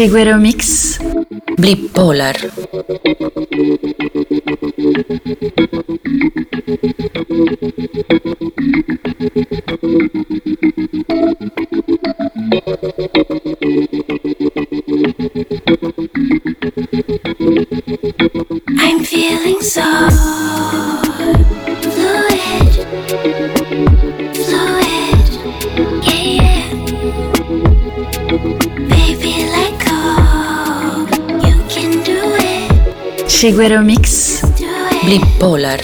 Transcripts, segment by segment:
Seguero Mix. Blip Polar I'm feeling so Seguero Mix Bipolar.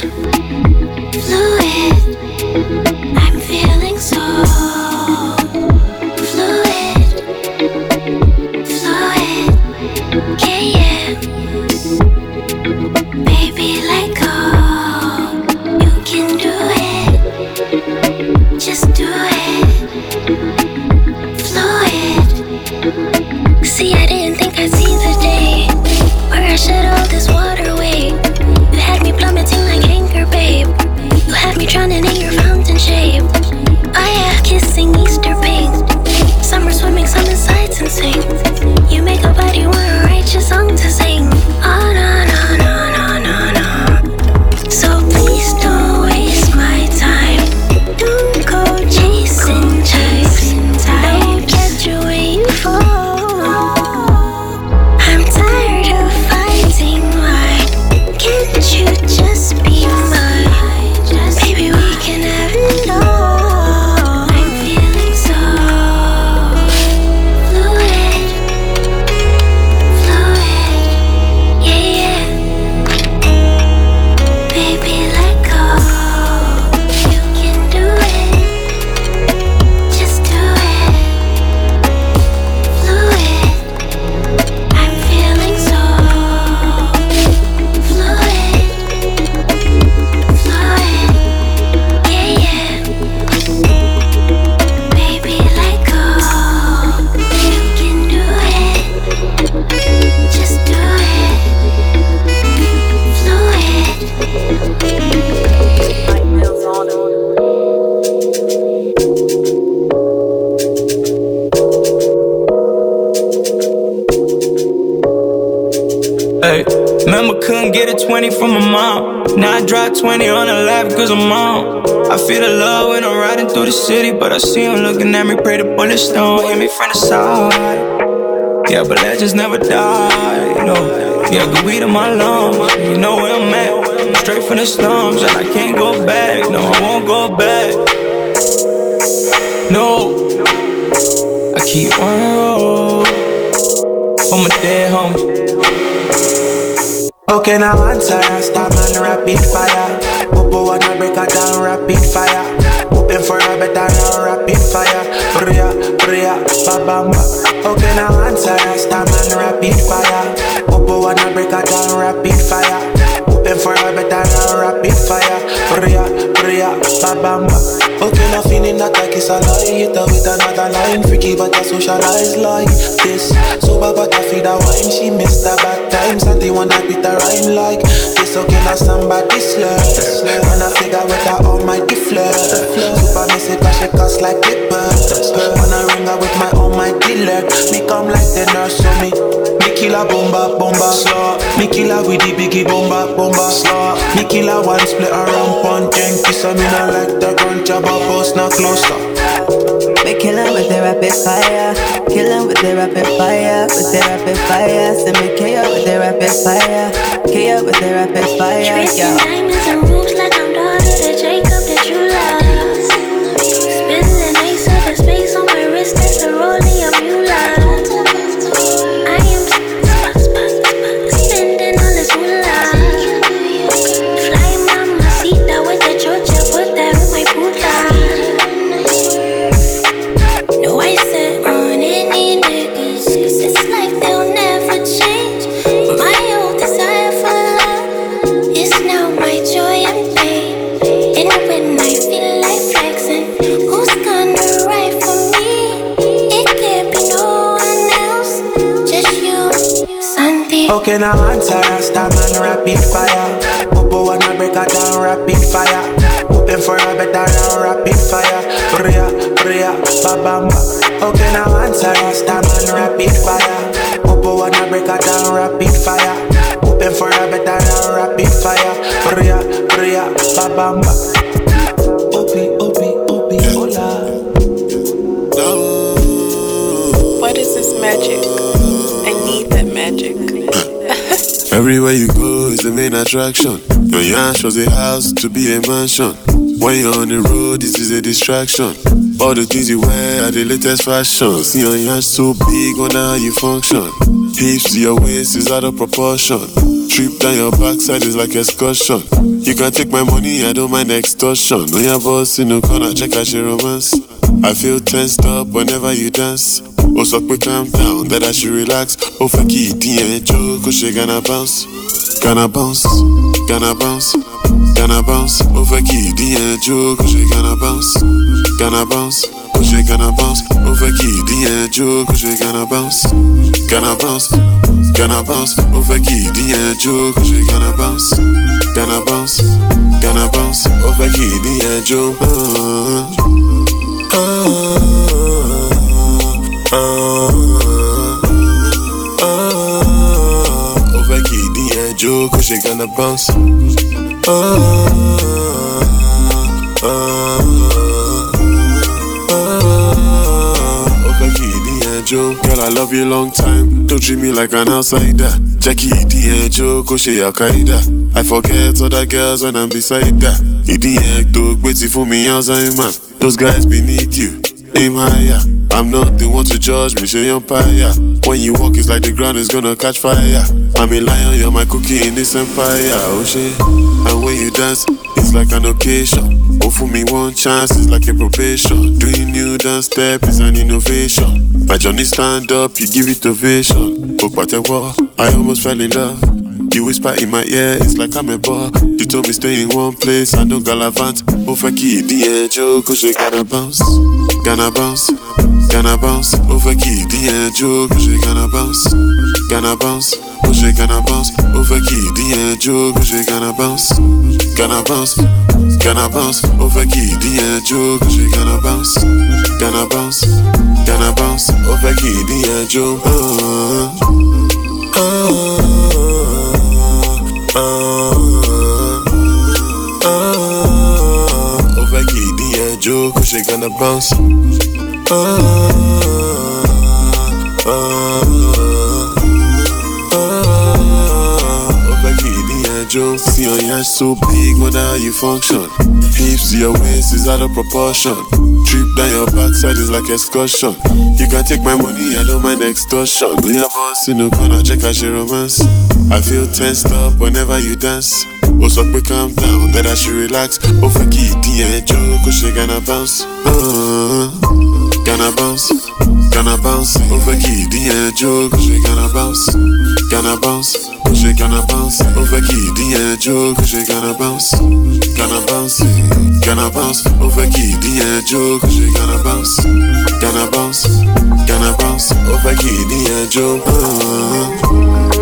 stay home. Okay, now answer and stop and rapid fire. Popo wanna break her down, rapid fire. Hoping for a better now, rapid fire. Bria, bria, ba. Okay, now but I socialize like this. Sober, but I feel that wine. She missed the bad times, and they wanna beat the rhyme like this. Okay, now somebody slurs. And I figure with her Almighty my. Super miss it, but she cuss like paper. Wanna ring her with my Almighty my. Me come like the nurse on me. Me killer bomba bomba slaw. Me killer with the biggie bomba bomba slaw. Me killer one split around pun drink. Kiss me not like the gun job. I post now closer. Kill with the rapid fire. Kill with the rapid fire. With the rapid fire. Send me KO with the rapid fire. KO with the rapid fire. Yeah. Then I answer Rasta man rapid fire. Everywhere you go is the main attraction. Your yarn shows a house to be a mansion. When you're on the road, this is a distraction. All the things you wear are the latest fashion. See your yarn so big, wonder how you function. Hips to your waist is out of proportion. Trip down your backside is like excursion. You can take my money, I don't mind extortion. No your boss in the corner, check out your romance. I feel tensed up whenever you dance. Oh, so quick, calm down, that I should relax. Oh, fuck it, yeah, joke, oh, she gonna bounce. Gonna bounce, gonna bounce, gonna bounce. Oh, fuck it, yeah, joke, oh, she gonna bounce. Gonna bounce, oh, she gonna bounce. Oh, fuck it, yeah, joke, oh, she gonna bounce. Gonna bounce, gonna bounce. Oh, fuck it, yeah, joke, oh, she gonna bounce. Gonna bounce, gonna bounce. Oh, fuck it, yeah, joke. Uh, Ó fẹ́ kí ìdí yẹn jó kó ṣe gánà bounce. Ó fẹ́ kí ìdí yẹn jó. Girl, I love you long time. Don't treat me like an outsider. Jẹ́ kí ìdí yẹn jó kó ṣe àkàìdá. I forget other girls when I'm beside that. Ìdí yẹn tó gbé ti fún mi Alzheimer. Those guys beneath you. aim higher. I'm not the one to judge me, say empire. When you walk, it's like the ground is gonna catch fire. I'm a lion, you're my cookie in this empire. Oh shit. And when you dance, it's like an occasion. Oh, for me, one chance it's like a probation. Doing new dance step is an innovation. My journey stand up, you give it ovation. But what I almost fell in love. You whisper in my ear, it's like I'm a ball. You told me stay in one place, I don't galavant. Oh, fuck it, the oh, cause you gotta bounce. Gonna bounce, gonna bounce. Oh, fuck it, the edge, oh, cause you gonna bounce. Gonna bounce, oh, she gonna bounce. Oh, fuck it, the edge, oh, cause you gonna bounce. Gonna bounce, gonna bounce. Oh, fuck it, the edge, oh, cause you gonna bounce. Gonna bounce, gonna bounce. Oh, fuck it, the edge, oh, uh, Ó fẹ́ kí ìdí yẹn jó kó ṣe gánà bounce. Fẹ́ kí ìdí. See your yansh so big, wonder how you function. Hips your waist is out of proportion. Trip down your backside is like excursion. You can take my money, I don't mind extortion. We have us in the corner, check out your romance. I feel tensed up whenever you dance. Oh, so quick, calm down, that I should relax. Oh, fuck it, yeah, Joe, cause she gonna bounce. Uh, gonna bounce, gonna bounce. Oh, fuck it, yeah, Joe, cause she gonna bounce. Gonna bounce, oh, she gonna bounce. Oh, fuck it, yeah, Joe, cause she gonna bounce. Gonna bounce, gonna bounce. Oh, fuck it, yeah, Joe, cause she gonna bounce. Gonna bounce, gonna bounce. Oh, fuck it, yeah, Joe. Uh,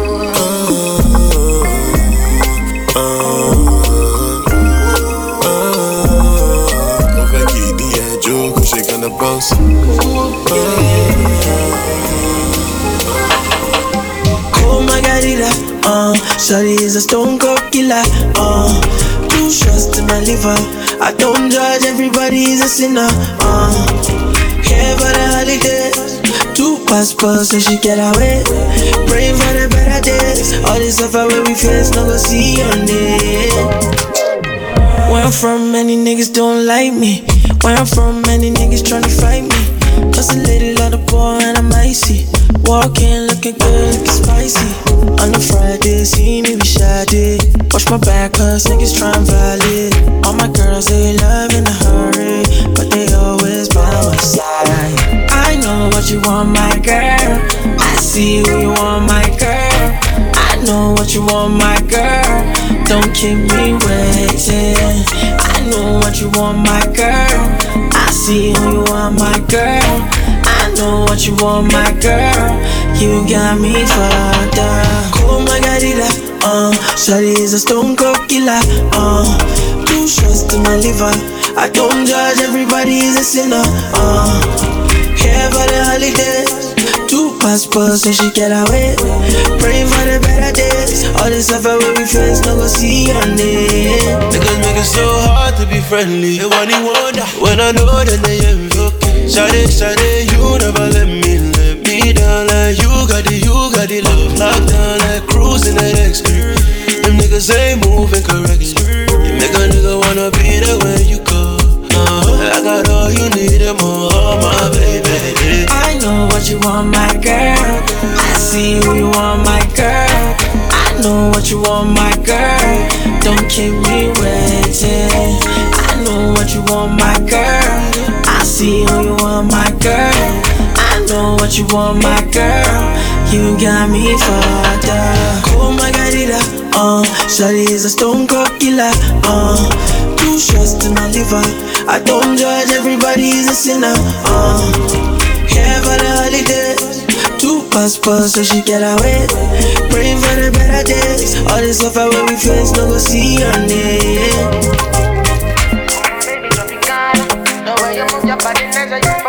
gánà bounce. Oh god, uh, Shawty is a stone cold killer, uh, two shots to my liver. I don't judge, everybody is a sinner, uh, here for the holidays. Two passports so she get away. Praying for the better days. All this suffer where we face, no go see on it. Where I'm from, many niggas don't like me. Where I'm from, many niggas tryna fight me. Cause a little of boy and I'm icy. Walking, looking good, looking spicy. On a Friday, see me be shy. Watch my back, cause niggas tryna violate. All my girls, they love in a hurry. But they always by my side. I know what you want, my girl. I see who you want, my girl. I know what you want, my girl. Don't keep me waiting. Know what you want, my girl. I see who you want, my girl. I know what you want, my girl. You got me fucked up. Oh my god, uh, Shawty is a stone cold killer, uh, two shots to my liver. I don't judge, everybody is a sinner, uh, here for the holidays. Two passports so she get away. Praying for the better days. All this stuff where we friends, no go see on it. Niggas make it so hard to be friendly. They want it wonder when I know that they envy. Okay. Shade, shade, you never let me let me down like you got it, you got it. Love locked down like cruising at X. Them niggas ain't moving correctly. You make a nigga wanna be there when you go. Uh, I got all you need and more, my baby. I know what you want, my girl. I see who you want, my girl. Know what you want, my girl. Don't keep me waiting. I know what you want, my girl. I see who you want, my girl. I know what you want, my girl. You got me fucked up. Oh my god, uh, Shawty is a stone cold killer. Uh, two shots to my liver. I don't judge, everybody is a sinner. Uh, here for the holidays. Two passports so she get away. Praying for the better days. All this stuff I we friends, no go see on it. Now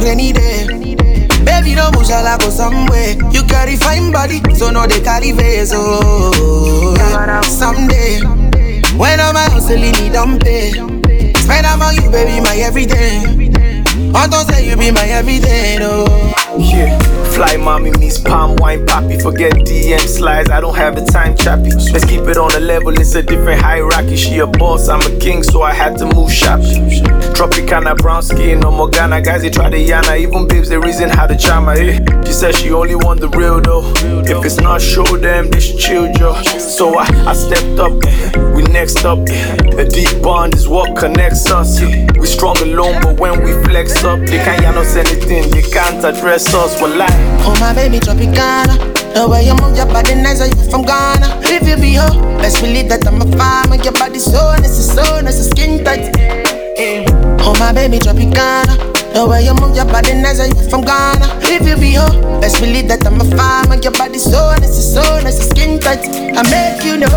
the rainy day. Baby, don't move, shall I go somewhere? You carry fine body, so no they carry face. Oh, someday when I'm out hustling, need don't pay. Spend am on you, baby, my everything. I don't say you be my everything, oh. Yeah, fly mommy meets palm wine poppy. Forget DM slides, I don't have the time, chappy. Let's keep it on a level, it's a different hierarchy. She a boss, I'm a king, so I had to move shopping. Tropicana brown skin, no more Ghana guys, they try the Yana. Even babes, they reason how to charm her. Eh? She said she only want the real though. If it's not show them, should chill, Joe. So I, I stepped up, eh. we next up. Eh. A deep bond is what connects us. Eh. We strong alone, but when we flex up, they can't yell us anything, they can't address us. Well, like, oh my baby, Tropicana. The way you move your body nice, are you from Ghana? If you be her, best believe that I'm a farmer. Your body so nice, so nice, skin tight. Eh. Oh my baby, Tropicana. The way you move your body nice, are you from Ghana? If you be her, best believe that I'm a farmer. Your body so nice, so nice, skin tight. I make you know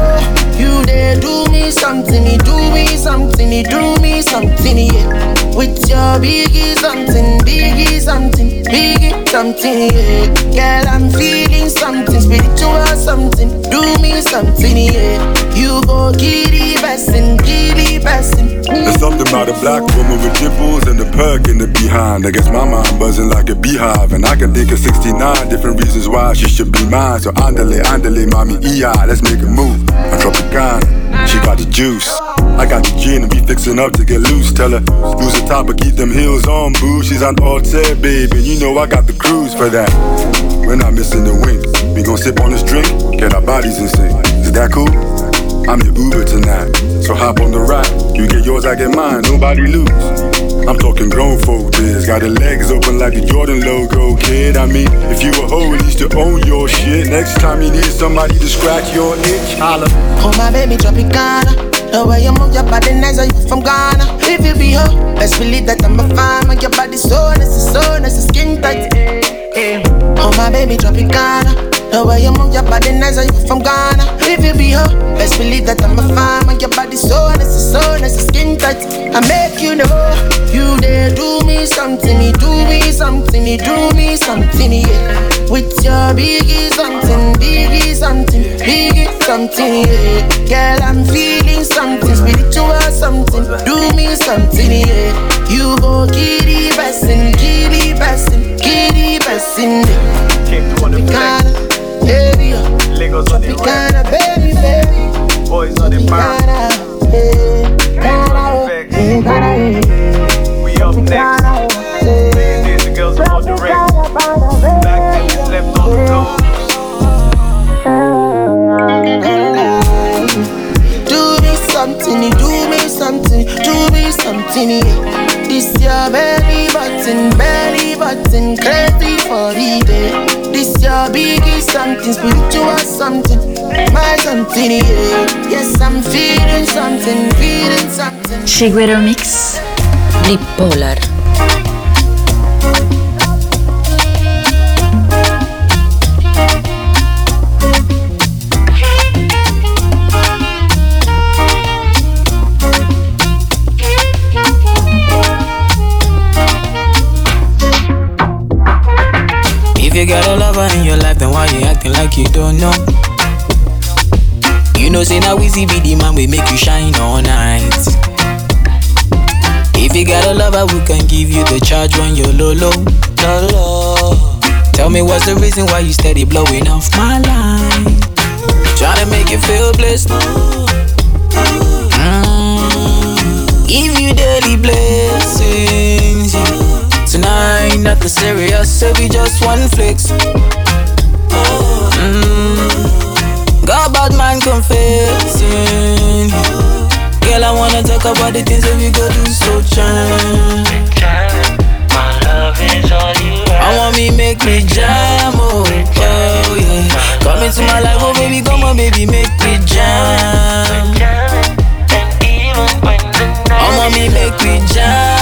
you there do me something, you do me something, you do me something, yeah. With your biggie something, biggie something, biggie something, yeah. Girl, I'm feeling something, spiritual something, do me something, yeah. You go giddy bessin', giddy bessin'. There's something about a black woman with dimples and the perk in the behind. I guess my mind buzzing like a beehive. And I can think of 69 different reasons why she should be mine. So andale, andale, mommy, EI, let's make a move. I drop a gun, she got the juice. I got the gin and be fixing up to get loose. Tell her, lose the top but keep them heels on, boo. She's on altar, baby. You know I got the cruise for that. We're not missing the wink. We gon' sip on this drink, get our bodies in sync. Is that cool? I'm your Uber tonight. So hop on the ride. You get yours, I get mine. Nobody lose. I'm talking grown folk biz. Got the legs open like the Jordan logo, kid. I mean, if you a hoe, at least you own your shit. Next time you need somebody to scratch your itch, holla. Oh my baby, Tropicana. The way you move your body nice, are you from Ghana? If you be her, best believe that I'm a farmer. Your body so nice, so nice, skin tight. Eh, eh, eh. Oh my baby, Tropicana. The way you move your body nice, are you from Ghana? If you be her, best believe that I'm a farmer. Your body so nice, so nice, skin tight. I make you know you there do me something, you do me something, you do me something, yeah. With your biggie something, biggie something, biggie something, yeah. Girl, I'm feeling something, spiritual something, do me something, yeah. You go giddy bessin', giddy bessin', giddy bessin', yeah. Came through on the Baby, Lagos on the Tropicana, baby, baby. boys on the bar. Tropicana, hey, Ghana, hey. We up next. Days the girls on the ring. Back then left on the toes. Do me something, do me something, do me something. yeah. This your belly button, belly button, crazy for the day. This your biggie something, spiritual something, my something. Yeah. Yes, I'm feeling something, feeling something. Chiguero Mix. Bipolar. Now easy be the man we make you shine all night. If you got a lover, we can give you the charge when you're low low. Low low. Tell me what's the reason why you steady blowing off my line? Trying to make you feel blessed. Mm. Give you daily blessings. Tonight, nothing serious, so we just one flex. Mm. Got bad man confessing. Girl, I wanna talk about the things that we go do so time. My love is all you I want me make me jam, oh, oh yeah. Come into my life, oh baby, come on, baby, make me jam. I want me make me jam.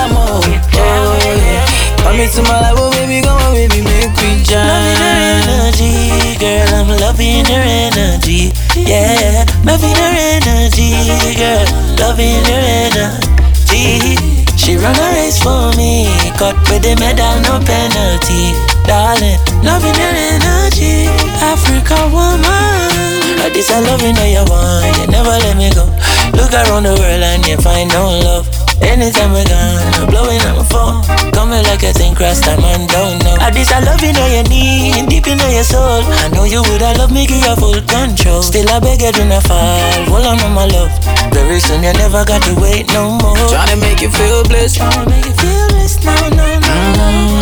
Come into my life, oh baby, come on, baby, make me jam. energy, girl. I'm loving your energy. Yeah, loving your energy, girl. Loving your energy. She run a race for me, cut with the medal, no penalty, darling. Loving your energy, Africa woman. Like this, I love you, know you want. You never let me go. Look around the world and you find no love. Anytime we're gone, I'm blowing up my phone. Coming like a thing cross time and don't know. At this, I love you, know you need, deep in your soul. I know you would, I love me, give you full control. Still, I beg you, do not fall. Hold on, on my love. Very soon, you never got to wait no more. Tryna make you feel blessed. Tryna make you feel blessed, no, no, no.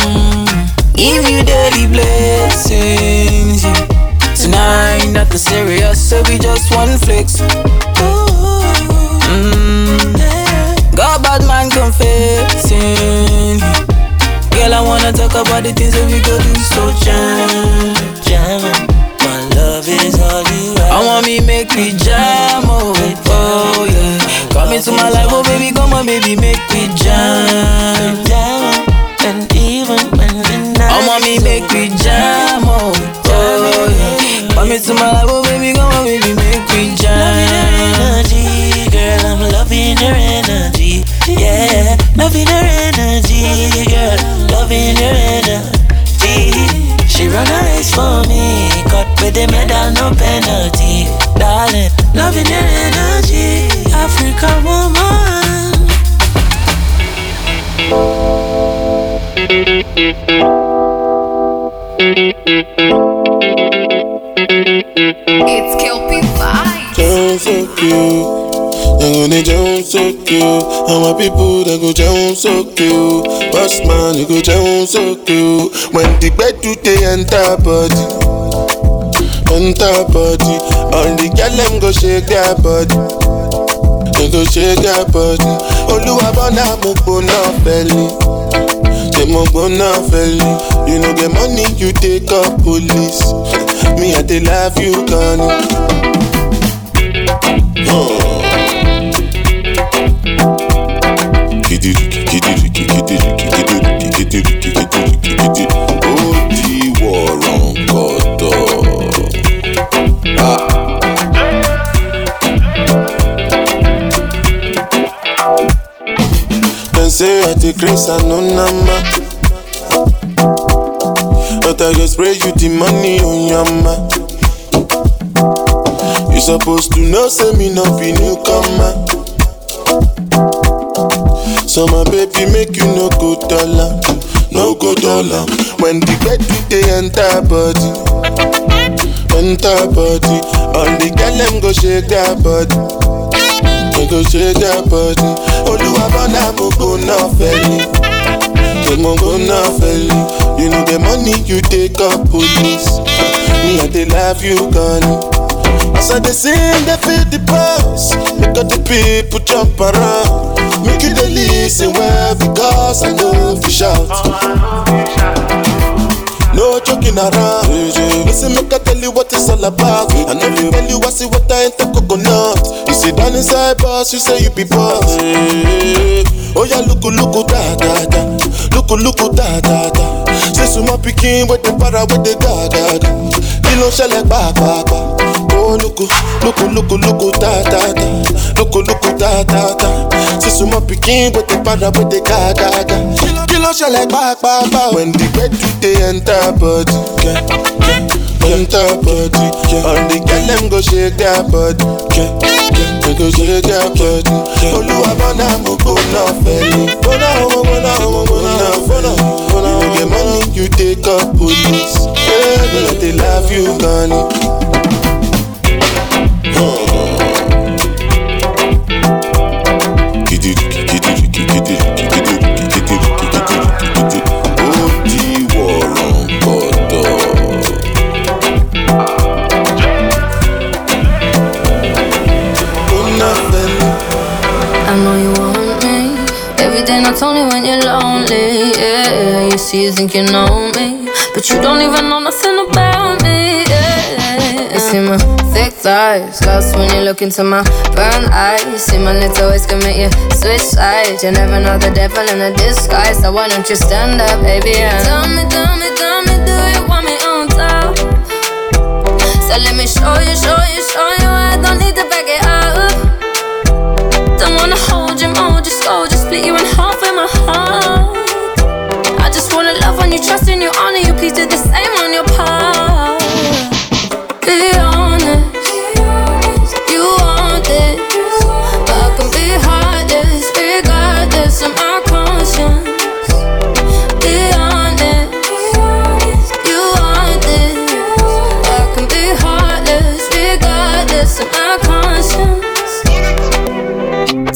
Mm. Give you daily blessings. yeah. Tonight, nothing serious, so we just one flex. Mm. Got bad man confessing. Girl, I wanna talk about the things that we go do so jam. Jam, my love is all you I want me make me jam, oh, oh yeah. Come into my life, oh baby, come on, baby, make me jam. Jam, and even when the night I want me make me jam, oh, oh yeah. Come into my life, oh baby, come on, baby, make me Loving your energy, girl, I'm loving your energy. Yeah, loving your energy, girl, loving your energy. She run a race for me, cut with the medal, no penalty. Darling, loving your energy, Africa woman. It's Kelpie Vibes. So cute. They jump so cute. And my people they go jump so cute. Boss man, you go jump so cute. When the bed do they enter body, enter body. All the girl them go shake their body. They go shake their body. Oluwa bona mo gbona belly. Say mo gbona belly. You know get money, you take up police. Me I dey love you, Connie. ó di wọ̀rọ̀ kọ̀tọ̀. Dem say I dey craze and no nama. But I go spray you the money on your ma. You supposed to know say me no be newcomer. So my baby make you no go dollar, no go dollar. When the bed they enter body, enter body. All the girl them go shake their body, go shake their body. Oluwa bona mo go na feli, they mo go na feli. You know the money you take up police. Me I dey love you, Connie. As I dey sing, they feel the pulse. Make all the people jump around. Make you dey listen well because I know fi oh, shout. No joking around. Listen, make I tell you what it's all about. I know you tell you I see what I ain't the coconut. You sit down inside boss, you say you be boss. Oh yeah, look, look, da da da. Look, look, da da da. Some more picking para da da da. Kill ló ṣẹlẹ̀ pàápàá ó lóko lóko lóko lóko tátátá lóko lóko tátátá sísun mọ́ pikin bó ti padà bó ti gágágá kí ló ṣẹlẹ̀ pàápàá when the bed do dey enter body yeah, enter body yeah. all the girl dem go shake their body yeah, yeah, they go shake their body olúwa bọ́nà mo gbóná fẹ́lẹ́ gbóná owó gbóná owó gbóná gbóná you take up police yeah, they love you gani. I Only when you're lonely. Yeah, you see, you think you know me, but you don't even know nothing about me. Yeah, you see my thick thighs, lost when you look into my brown eyes. You see my little ways make you switch sides. You never know the devil in a disguise, so why don't you stand up, baby? And tell me, tell me, tell me, do you want me on top? So let me show you, show you, show you. I don't need to back it up. Don't wanna hold you more, just go, just split you in half with my heart. I just wanna love on you, trust in you, honor you. Please do the same on your part. Be honest,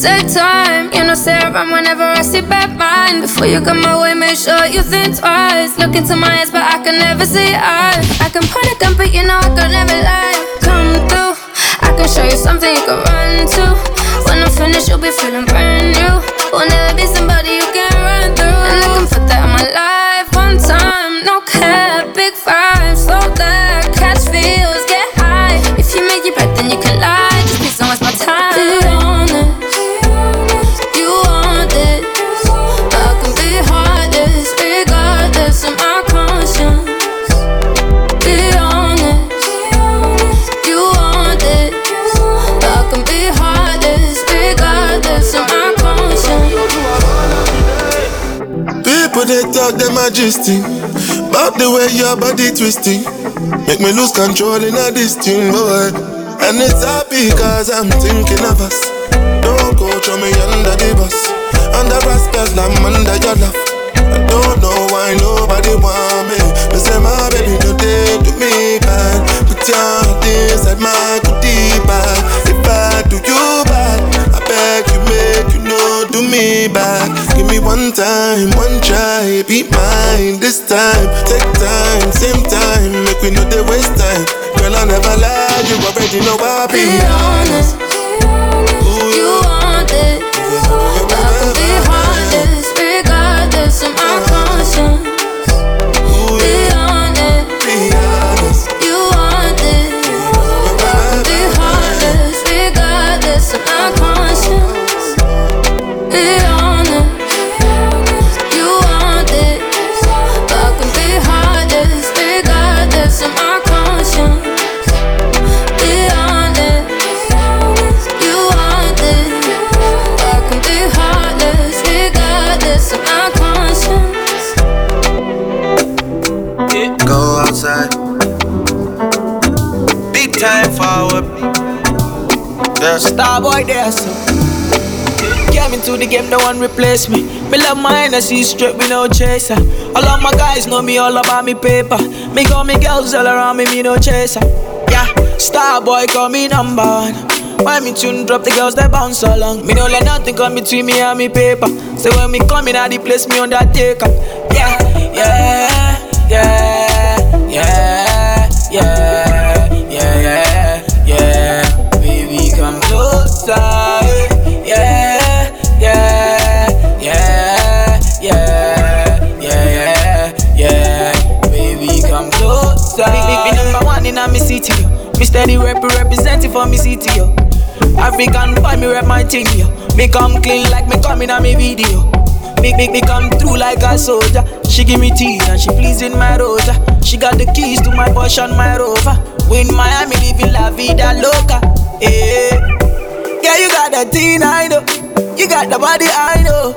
Take time, you know, say around whenever I see bad mind. Before you come my way, make sure you think twice. Look into my eyes, but I can never see eyes. I can point a gun, but you know I can never lie. Come through, I can show you something you can run to. When I'm finished, you'll be feeling brand new. Will never be somebody you can run through. And I can put that in my life one time, they talk them majesty About the way your body twisting Make me lose control in a this boy And it's happy cause I'm thinking of us. Don't go throw me under the bus. Under respect, I'm under your love I don't know why nobody want me. They say my baby today do me bad. Put your hand inside my goodie bag If I do you me bad Give me one time, one try. Be mine this time. Take time, same time. Make we know they waste time. Girl I never lie. You already know I be Be honest, you want this, I can be heartless, regardless of my conscience. Yeah. Star boy there, so. Came into the game, no one replace me. Me love my Hennessy straight, me no chaser. All of my guys know me all about me paper. Me got me girls all around me, me no chaser. Yeah, star boy call me number one. When me tune drop, the girls they bounce along. Me no let nothing come between me and me paper. So when me come in, I the place me undertaker. Yeah, yeah, yeah, yeah, Me steady rep representing for me city, yo. African boy, me rep my thing, yo. Me come clean like me coming on me video. big, big, big, come through like a soldier. She give me tea and she pleasing my rosa. She got the keys to my Porsche and my Rover. We in Miami living la vida loca. Yeah, yeah, you got the teen, I know. You got the body, I know.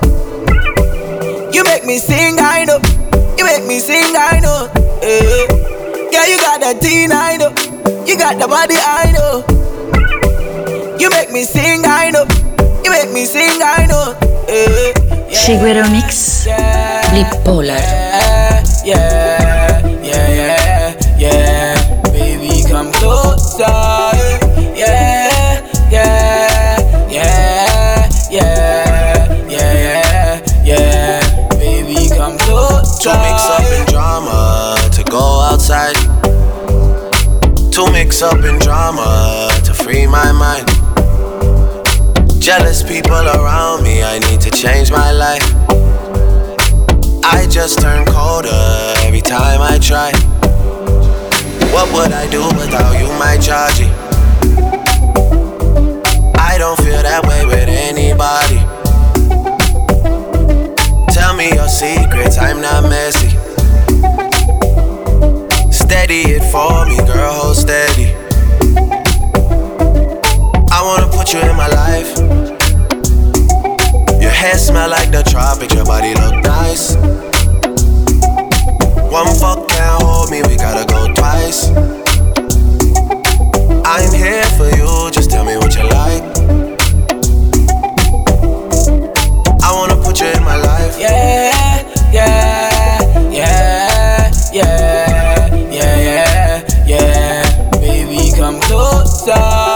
You make me sing, I know. You make me sing, I know. Yeah, yeah, you got the teen, I know. You got the body, I know. You make me sing, I know. You make me sing, I know. Eh, yeah. Chiguero Mix. Bipolar. Yeah, yeah, yeah, yeah. Up in drama, to free my mind. Jealous people around me, I need to change my life. I just turn colder every time I try. What would I do without you, my Georgie? I don't feel that way with anybody. Tell me your secrets, I'm not messy. Steady it for me, girl, hold steady. I wanna put you in my life. Your hair smell like the tropics, your body look nice. One fuck can't hold me, we gotta go twice. I'm here for you, just tell me what you like. Closer.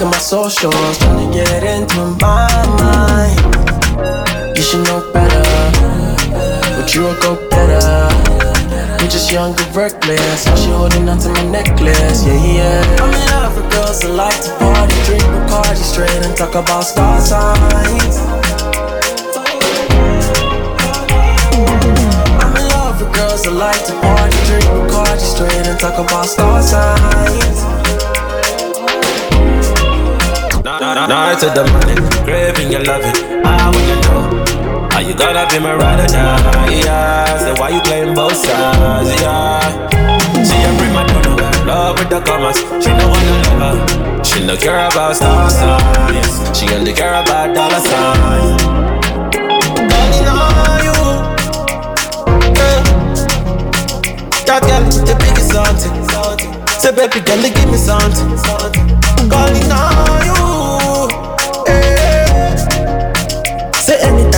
In my socials, tryna get into my mind. You should know better, but you a go better. You just young and reckless, how she holding on to my necklace, yeah, yeah. I'm in love with girls that like to party, drink Bacardi straight and talk about star signs. I'm in love with girls that like to party, drink Bacardi straight and talk about star signs. Night to the morning, craving your loving. I ah, wanna know, are you gonna be my ride or die? Yeah, so why you playing both sides? Yeah, she a prima donna, love with the commas. She no wanna love her. She no care about star signs. She only care about dollar signs. Darling, are you? Yeah. That girl, the biggest something. Say, baby girl, give me something. Calling on you.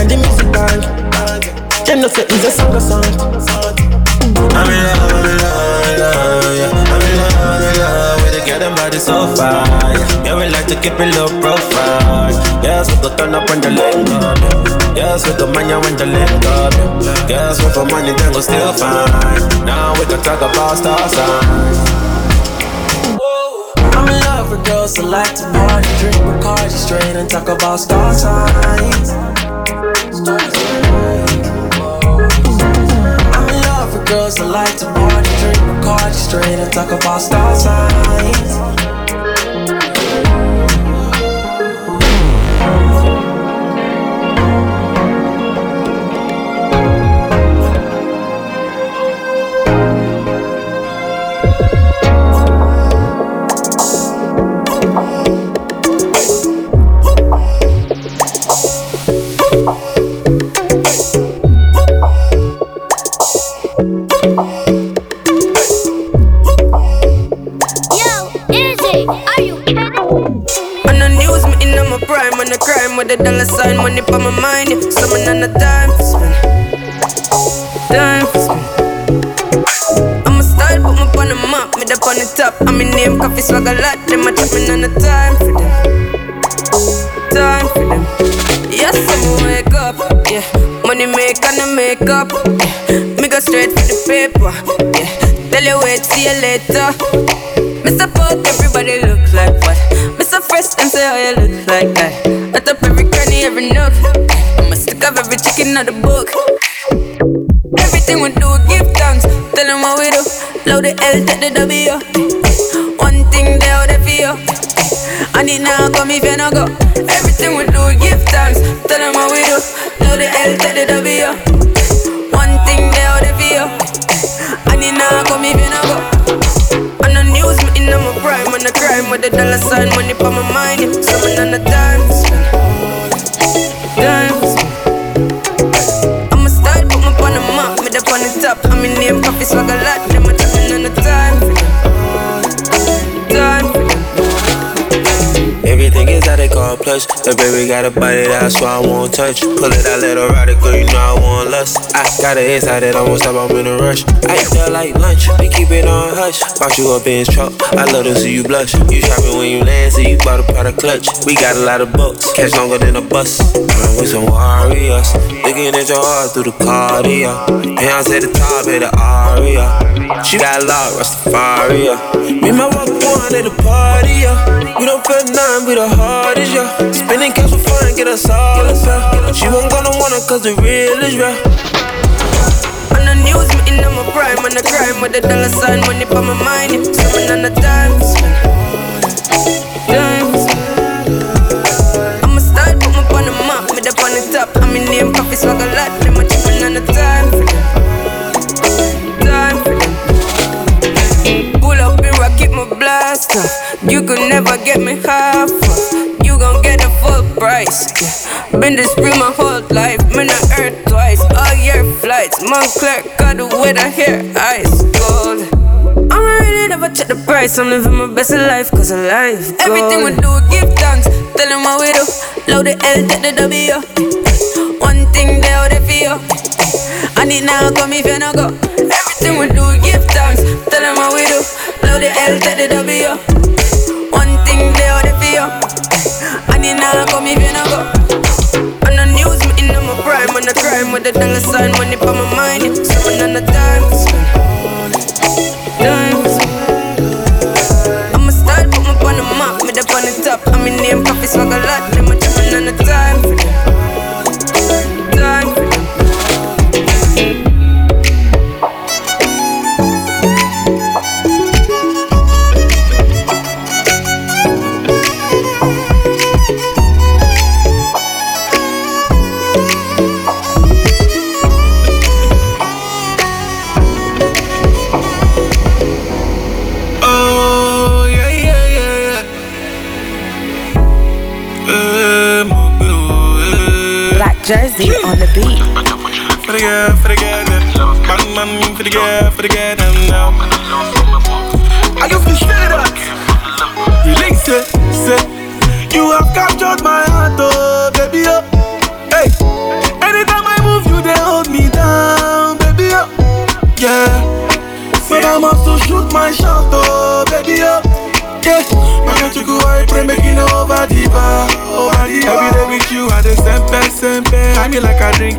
Say the music bang, them no say it's a song or song. I'm in love, I'm in love, in love, yeah. I'm in love, in love with the girl, body so fine. Yeah, we like to keep it low profile. Yes, we go turn up when the lane up. yeah. Yes, we go mania when the lane up. yeah. Yes, we for money, then go still fine. Now we can talk about star signs. I'm in love with girls that like to party, drink Bacardi straight and talk about star signs. I'm in love with girls that like to party, drink Bacardi straight and talk about star signs. Crime with the dollar sign, money for my mind. Yeah. Summon on the time for. Time. I'm a style, put me on the map, me up on the top. I'm in name, coffee swag a lot. Them a me on the time for them. Time for them. Yes, I'm wake up. Yeah, money make and I make up. Yeah. Me go straight for the paper. Yeah, tell you wait, see you later. Mr. Fuck, everybody look like what? Mr. Fresh, them say how you look like that. I top every cranny, every nook. I'm a stick of every chicken out the book. Everything we do, give thanks. Tell them what we do. Load the L, take the W. One thing they out there for you. And it now come if you no go. Everything we do, give thanks. Tell them what we do. Load the L, take the W. One thing they out there for you. And it now come if you no go. On the news, me in my prime, on the crime with the dollar sign, money for my mind. Summon on the time. Swag a lot, call plush. The baby got a body that's why I won't touch. Pull it out, let her ride it, girl, you know I want lust. I got an inside that I won't stop, I'm in a rush. I eat that like lunch, we keep it on hush. Box you up in his truck, I love to see you blush. You shopping when you land, so you bought a of clutch. We got a lot of bucks, catch longer than a bus. Run with some warriors, looking at your heart through the cardio. Hands at the top of the aria. She got a lot, Rastafaria. Me and my walk one at the party, yeah. We don't feel none, we the hardest, yeah. Spending cash for fun, get us all up, yeah. She won't gonna want it cause the real is real. On the news, me in my prime, on the crime with the dollar sign, money for my mind. Summon on the time, time. I'm a style, put me on the map, me up on the top. I'm in name, coffee swag a lot, them a chipping on the time for. Time. Pull up in rock, keep my blast. You could never get me half price. Yeah. Been this free my whole life. been on earth twice. All year flights. Montclair got the weather here. Ice cold. I'm really never check the price. I'm living my best life, cause of life. Gold. Everything we do, give thanks. Tell them what we do. Load the L, take the W. One thing they out there for you. I need now come if you no go. Everything we do, give thanks. Tell them what we do. Load the L, take the W. with the dollar sign, money for my mind. Summon on the time. Time. I'm a style, put me on the map, me up on the top. I'm in name, coffee swag a lot,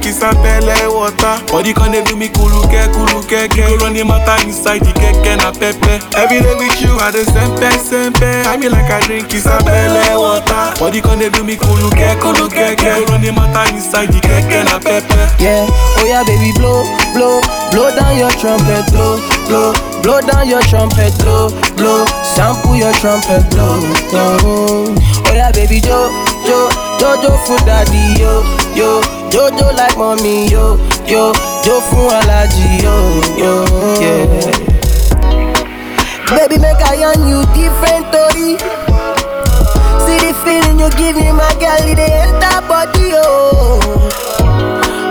mean like I drink isapele water. Body can dey do me kuluke, kuluke, ke. Run the matter inside the keke na pepe. Every day with you, I dey sempe, sempe. I mean like I drink isapele water. Body can dey do me kuluke, kuluke, ke. Run the matter inside the keke na pepe. Yeah, oh yeah, baby, blow, blow, blow down your trumpet, blow, blow, blow down your trumpet, blow, blow, sample your trumpet, blow, blow. Oh yeah, baby, jo, jo, jojo for daddy, yo, yo, jojo like mommy, yo, yo, jo for allergy, yo, yo, yeah. Baby, make I yarn you different story. See the feeling you give me, my girl, it enter body, yo.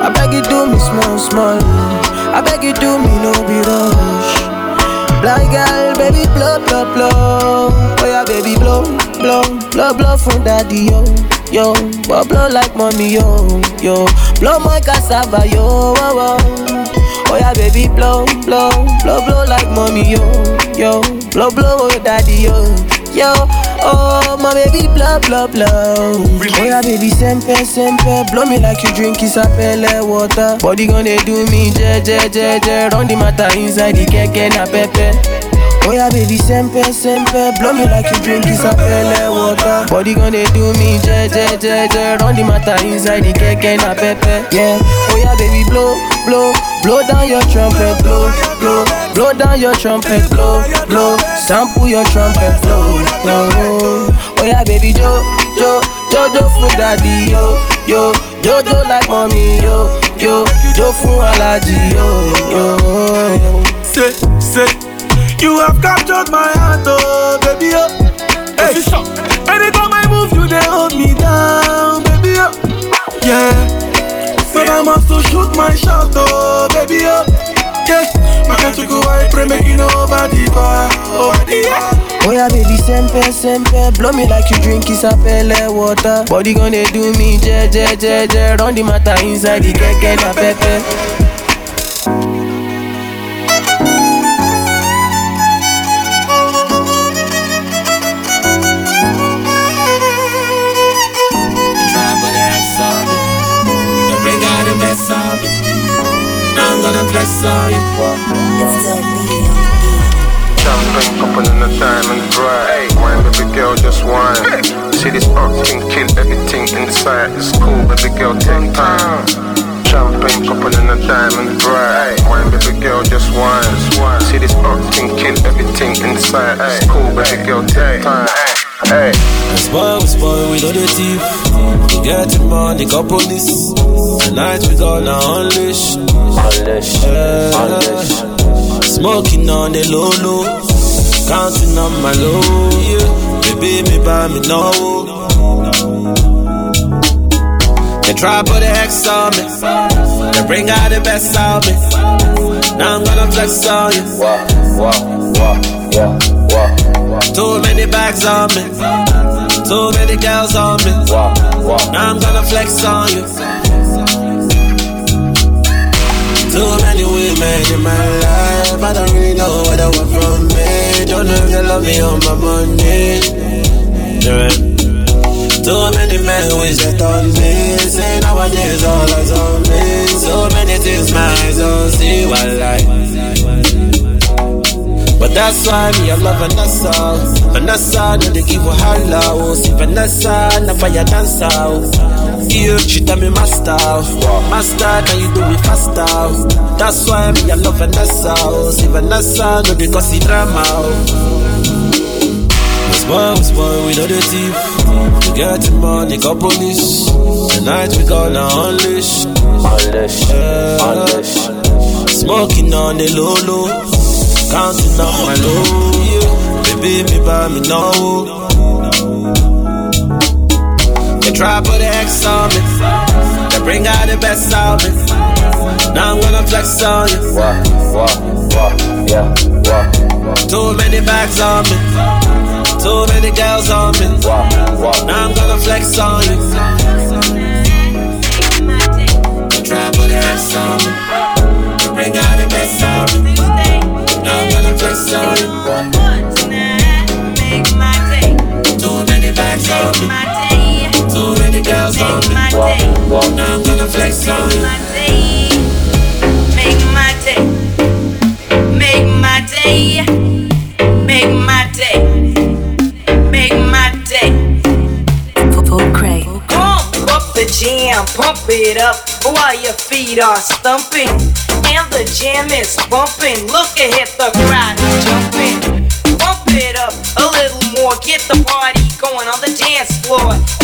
I beg you do me small, small. I beg you do me no be rush. Blind girl, baby blow, blow, blow. Oh yeah, baby blow, blow, blow, blow from daddy yo, yo. But blow like mommy, yo, yo. Blow my cassava, yo, oh, oh. Oh yeah, baby, blow, blow, blow, blow like mommy, yo, yo. Blow, blow, oh daddy, yo, yo. Oh my baby, blow, blow, blow. Oh yeah, baby, sempe, sempe. Blow me like you drink isapele water. Body gonna do me, je, je, je, je. Run the matter inside the keke na pepe. Oh yeah, baby, sempe, sempe. Blow me like you drink isapele water. Body gonna do me, je, je, je, je. Run the matter inside the keke na pepe. Yeah, oh yeah, baby, blow, blow. Blow down your trumpet, blow, blow. Blow down your trumpet, blow, blow. Sample your trumpet, blow, blow. Oh yeah, baby, jo, jo, jo, jo for daddy, yo, yo. Jo, jo like mommy, yo, yo. Jo for yo, yo, yo. Say, say you have captured my heart, oh baby, oh. Hey, anytime I move, you they hold me down, baby, oh. Yeah, but I must to shoot my shot, oh baby, oh. Yeah, my country go I pray make you know over the bar, over the. Oh yeah, baby, sempe, sempe Blow me like you drink isapele water Body gonna do me, je, je, je, je Run the matter inside the keke na pepe Champagne popping in the diamond bright. Wine, baby girl, just wine. See this up can kill everything inside. It's cool, baby girl, take time. Champagne popping in the diamond bright. Wine, baby girl, just wine. See this up can kill everything inside. It's cool, baby girl, take time. Hey. We spoil, we spoil, we know the thief. We getting money, got police. Tonight we gonna unleash. Unleash, yeah. unleash. Smoking on the low low. Counting on my low, yeah. Baby, me buy me no. They try put the X on me. They bring out the best out me. Now I'm gonna flex on you. Wah, wah, wah, yeah, wah. Too many bags on me. Too many girls on me. Now I'm gonna flex on you. Too many women in my life. I don't really know what I want from me. Don't know if they love me on my money. Yeah. Too many men wish that on me. Say nowadays all eyes on me. So many things my eyes don't see. What like? But that's why me I love Vanessa Vanessa no they give her holla oh See Vanessa na fire dancer Yeah, she tell me master oh. Master can you do it faster oh. That's why me I love Vanessa oh See Vanessa no they cause drama oh we spoil, we spoil, we know the thief We getting money, got police Tonight we gonna unleash Unleash, yeah. unleash Smoking on the low low Counting on my low. Baby, me buy me no. Oh. Try put the X on me. They bring out the best out me. Now I'm gonna flex on you. Wah, wah, wah, yeah, wah. Too many bags on me. Too many girls on me. Now I'm gonna flex on you. Try put the X on me. They bring out the best out me. Now I'm gonna flex on you. Too many bags on me. Girls on me. Now I'm flex. Make my day. Make my day. Make my day. Make my day. Pump up the jam, pump it up while your feet are stumping. And the jam is bumping. Look ahead, the crowd jumping. Pump it up a little more. Get the party going on the dance floor.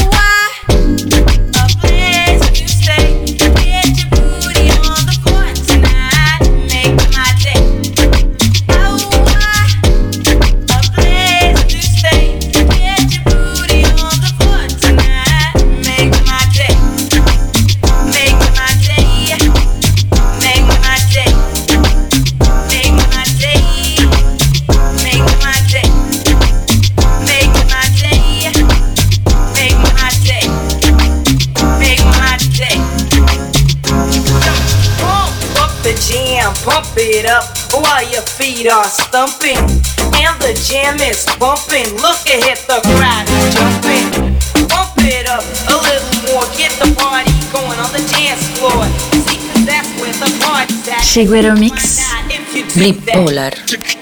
feet are stumping. And the jam is bumping. Look ahead, the crowd is jumping. Pump it up a little more, get the party going on the dance floor. See, cause that's where the party's at. Mix. Bipolar.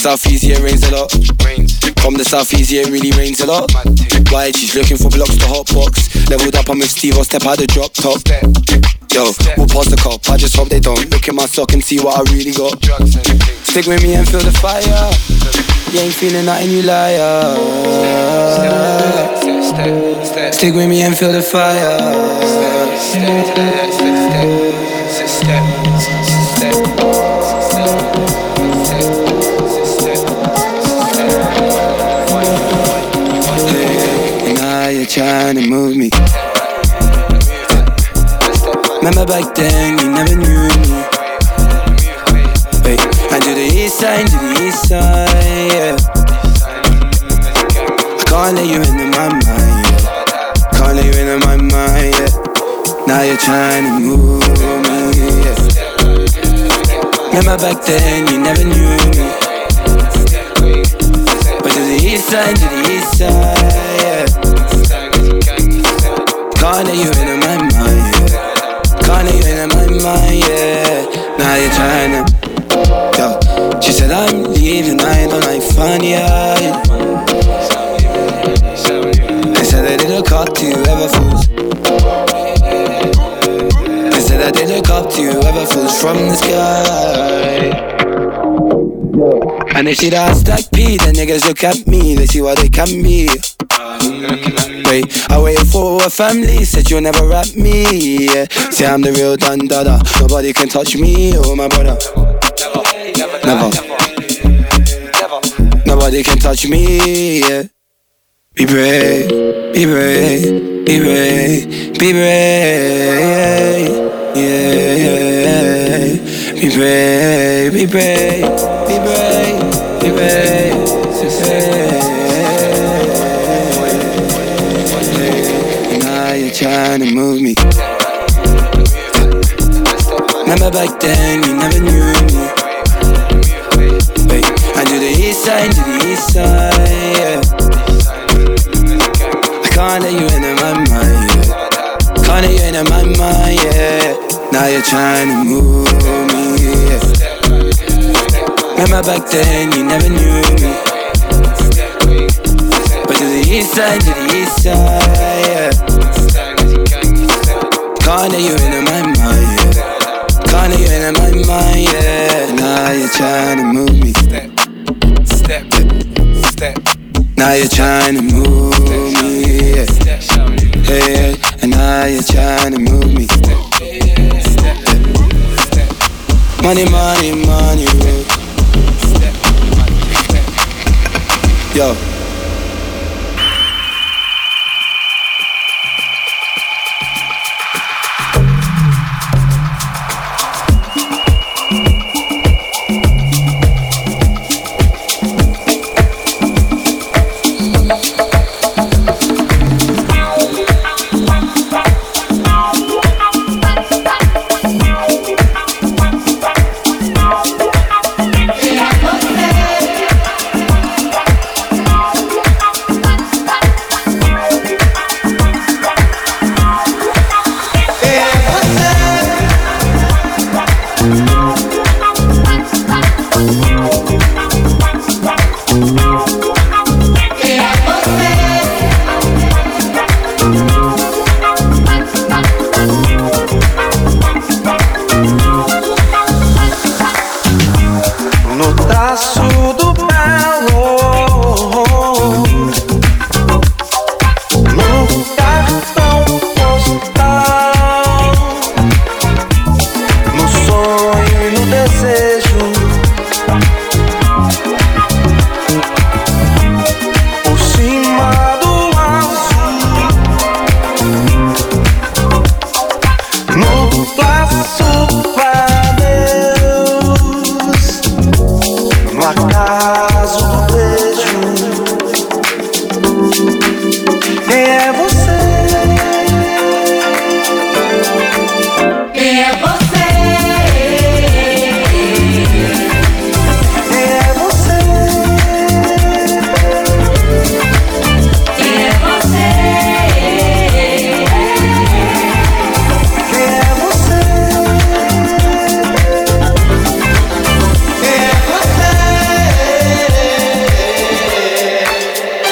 Southeast, yeah, rains a lot. From the southeast, yeah, it really rains a lot. Why she's looking for blocks to hot box. Leveled up, I'm with Steve, I'll step out the drop top. Yo, we'll pause the cop. I just hope they don't look in my sock and see what I really got. Stick with me and feel the fire. You ain't feeling nothing, you liar. Stick with me and feel the fire. Remember back then, you never knew me. Wait, I do the east side, do the east side, yeah. I can't let you into my mind, yeah. Can't let you into my mind, yeah. Now you're trying to move me, yeah. Remember back then, you never knew me. But to the east side, to the east side, yeah. Corner you in mind, yeah. Now you're trying to, yo. She said I'm leaving, I don't like funny yeah. I said I didn't cop to you ever fools. I said I didn't cop to you ever fools from the sky. And if she does stack P, then niggas look at me, they see what they can be. Wait, I waited for a family, said you'll never rap me. Yeah. Say I'm the real Don Dada, nobody can touch me or my brother. Never, nobody can touch me. Yeah. Be brave, be brave, be brave, be brave. Yeah, yeah. Be brave, be brave, be brave, back then, you never knew me. But to the east side, to the east side, yeah. Corner you in my mind, yeah. Corner you in my mind, yeah. Now you're trying to move me. Step, step, step. Now you're trying to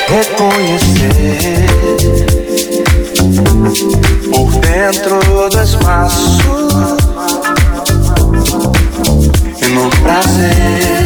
reconhecer por dentro do espaço e no prazer.